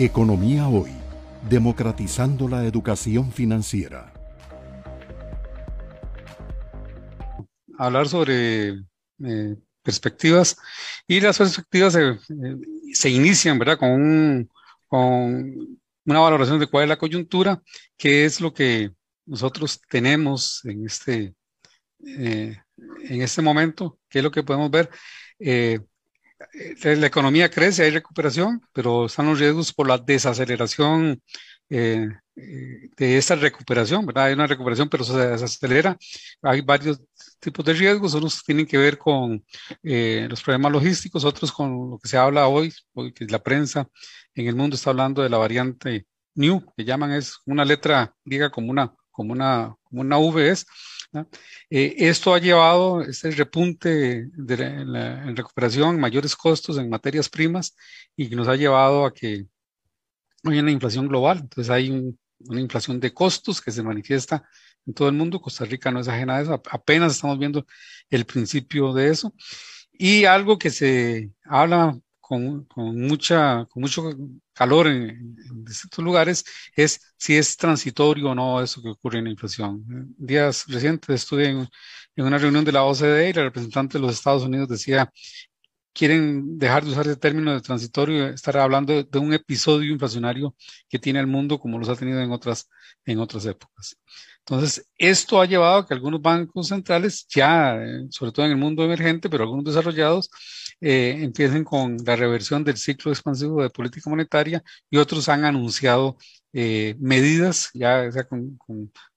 Economía Hoy, democratizando la educación financiera. Hablar sobre eh, perspectivas y las perspectivas se, inician, ¿verdad? Con, una valoración de cuál es la coyuntura, qué es lo que nosotros tenemos en este, eh, en este momento, qué es lo que podemos ver. Eh, eh, la economía crece, hay recuperación, pero están los riesgos por la desaceleración eh, eh, de esta recuperación, ¿verdad? Hay una recuperación, pero se desacelera. Hay varios tipos de riesgos, unos tienen que ver con los problemas logísticos, otros con lo que se habla hoy, hoy que la prensa en el mundo está hablando de la variante New, que llaman es una letra griega como una, como una, como una V es, eh, esto ha llevado, este repunte de en recuperación, mayores costos en materias primas y nos ha llevado a que hay una inflación global. Entonces hay una inflación de costos que se manifiesta en todo el mundo. Costa Rica no es ajena a eso. Apenas estamos viendo el principio de eso. Y algo que se habla con, con, mucha, con mucho calor en, distintos lugares es si es transitorio o no eso que ocurre en la inflación. Días recientes estuve en, en una reunión de la OCDE y la representante de los Estados Unidos decía quieren dejar de usar ese término de transitorio, estar hablando de, un episodio inflacionario que tiene el mundo como los ha tenido en otras, en otras épocas. Entonces, esto ha llevado a que algunos bancos centrales, ya, eh, sobre todo en el mundo emergente, pero algunos desarrollados, eh, empiecen con la reversión del ciclo expansivo de política monetaria y otros han anunciado eh, medidas, ya sea con,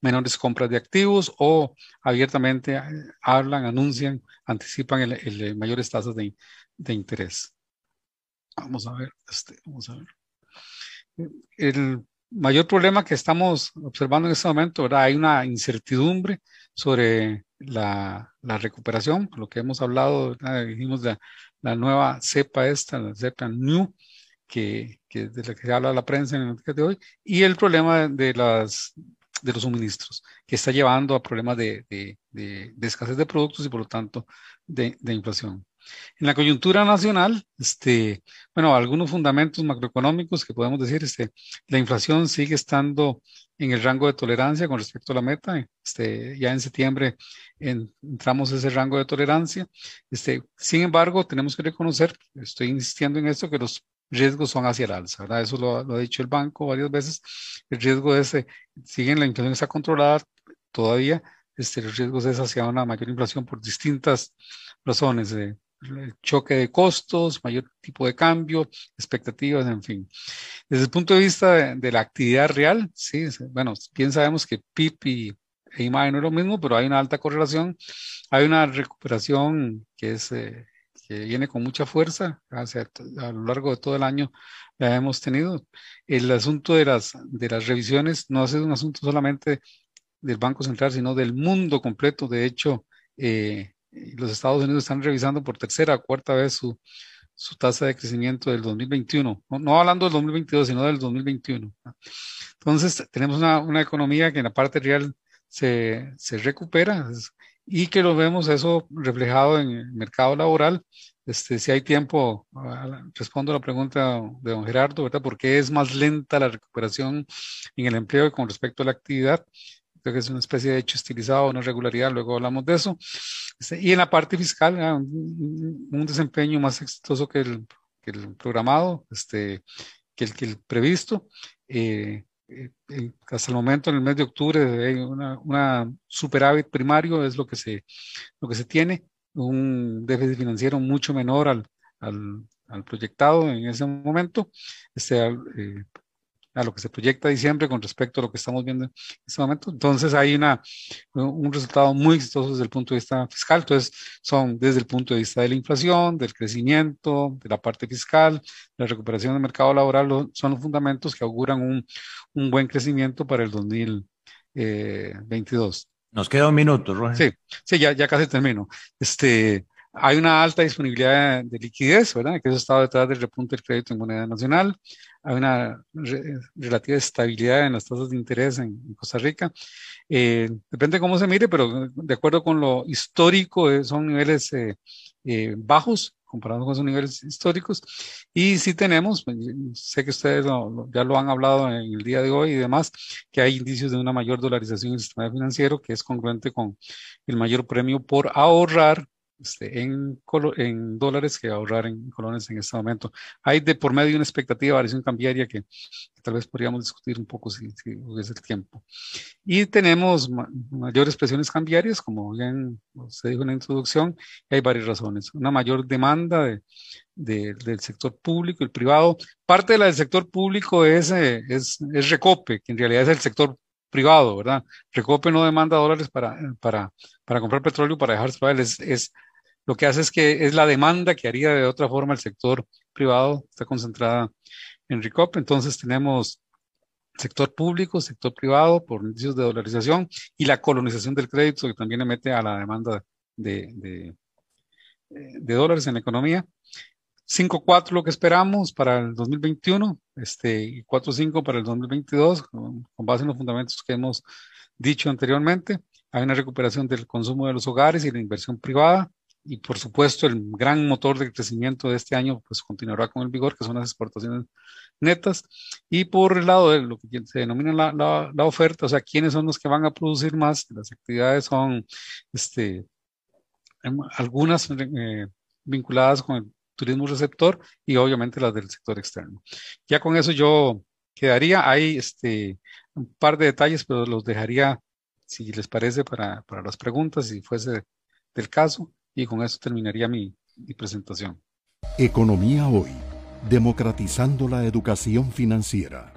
menores compras de activos o abiertamente hablan, anuncian, anticipan el, mayores tasas de, de, interés. Vamos a ver, este, vamos a ver. El mayor problema que estamos observando en este momento, ¿verdad? Hay una incertidumbre sobre la, la recuperación, lo que hemos hablado, dijimos de la, nueva cepa esta, la cepa New, que, que de la que se habla la prensa en el día de hoy, y el problema de, las, de los suministros, que está llevando a problemas de, de escasez de productos y por lo tanto de, inflación. En la coyuntura nacional, este, bueno, algunos fundamentos macroeconómicos que podemos decir, este, la inflación sigue estando en el rango de tolerancia con respecto a la meta. Este, ya en septiembre entramos ese rango de tolerancia. Este, sin embargo, tenemos que reconocer, estoy insistiendo en esto, que los riesgos son hacia el alza, ¿verdad? Eso lo, ha dicho el banco varias veces. El riesgo es, ese, siguen la inflación está controlada todavía, este, el riesgo es hacia una mayor inflación por distintas razones. Eh, el choque de costos, mayor tipo de cambio, expectativas, en fin. Desde el punto de vista de, la actividad real, sí, bueno, bien sabemos que PIB y IMAE no es lo mismo, pero hay una alta correlación, hay una recuperación que es eh, que viene con mucha fuerza hacia, a lo largo de todo el año la hemos tenido. El asunto de las, de las revisiones no sido un asunto solamente del Banco Central, sino del mundo completo. De hecho, eh, los Estados Unidos están revisando por tercera o cuarta vez su, su tasa de crecimiento del 2021, no, no, hablando del 2022, sino del 2021. Entonces, tenemos una, una economía que en la parte real se, se recupera y que lo vemos eso reflejado en el mercado laboral. Este, si hay tiempo, ah, respondo a la pregunta de don Gerardo, ¿verdad? ¿Por qué es más lenta la recuperación en el empleo con respecto a la actividad? Creo que es una especie de hecho estilizado, una irregularidad, luego hablamos de eso. Este, y en la parte fiscal, un, desempeño más exitoso que el, que el programado, este, que, el, que el previsto. Eh, eh, hasta el momento, en el mes de octubre, hay una, una, superávit primario, es lo que, se, lo que se tiene, un déficit financiero mucho menor al, al, al proyectado en ese momento. Este, eh, a lo que se proyecta diciembre con respecto a lo que estamos viendo en este momento. Entonces hay una, un resultado muy exitoso desde el punto de vista fiscal. Entonces son desde el punto de vista de la inflación, del crecimiento, de la parte fiscal, la recuperación del mercado laboral, son los fundamentos que auguran un, un buen crecimiento para el 2022. Nos queda un minuto, Roger. Sí, sí, ya, ya casi termino. Este, hay una alta disponibilidad de liquidez, ¿verdad? Que eso estado detrás del repunte del crédito en moneda nacional. hay una relativa estabilidad en las tasas de interés en, Costa Rica. Eh, depende de cómo se mire, pero de acuerdo con lo histórico, eh, son niveles eh, bajos comparado con esos niveles históricos. Y sí tenemos, pues, sé que ustedes ya lo han hablado en el día de hoy y demás, que hay indicios de una mayor dolarización del sistema financiero que es congruente con el mayor premio por ahorrar este, en, en, dólares que ahorrar en colones en este momento. Hay de por medio una expectativa de variación cambiaria que, tal vez podríamos discutir un poco si, si hubiese el tiempo. Y tenemos mayores presiones cambiarias, como bien se dijo en la introducción, y hay varias razones. Una mayor demanda de, del sector público y el privado. Parte de la del sector público es, eh, es, es Recope, que en realidad es el sector privado, ¿verdad? Recope no demanda dólares para, para, para comprar petróleo para pagar, es, es lo que hace es que es la demanda que haría de otra forma el sector privado, está concentrada en RICOP. Entonces tenemos sector público, sector privado por indicios de dolarización y la colonización del crédito que también le mete a la demanda de, de, de dólares en la economía. 5.4 lo que esperamos para el 2021, este, y 4.5 para el 2022, con, con base en los fundamentos que hemos dicho anteriormente. Hay una recuperación del consumo de los hogares y la inversión privada y por supuesto el gran motor de crecimiento de este año pues continuará con el vigor que son las exportaciones netas y por el lado de lo que se denomina la, la, oferta, o sea, quiénes son los que van a producir más, las actividades son este, em, algunas eh, vinculadas con el turismo receptor y obviamente las del sector externo. Ya con eso yo quedaría, hay este, un par de detalles, pero los dejaría, si les parece, para, para las preguntas, si fuese del caso. Y con eso terminaría mi, presentación. Economía hoy, democratizando la educación financiera.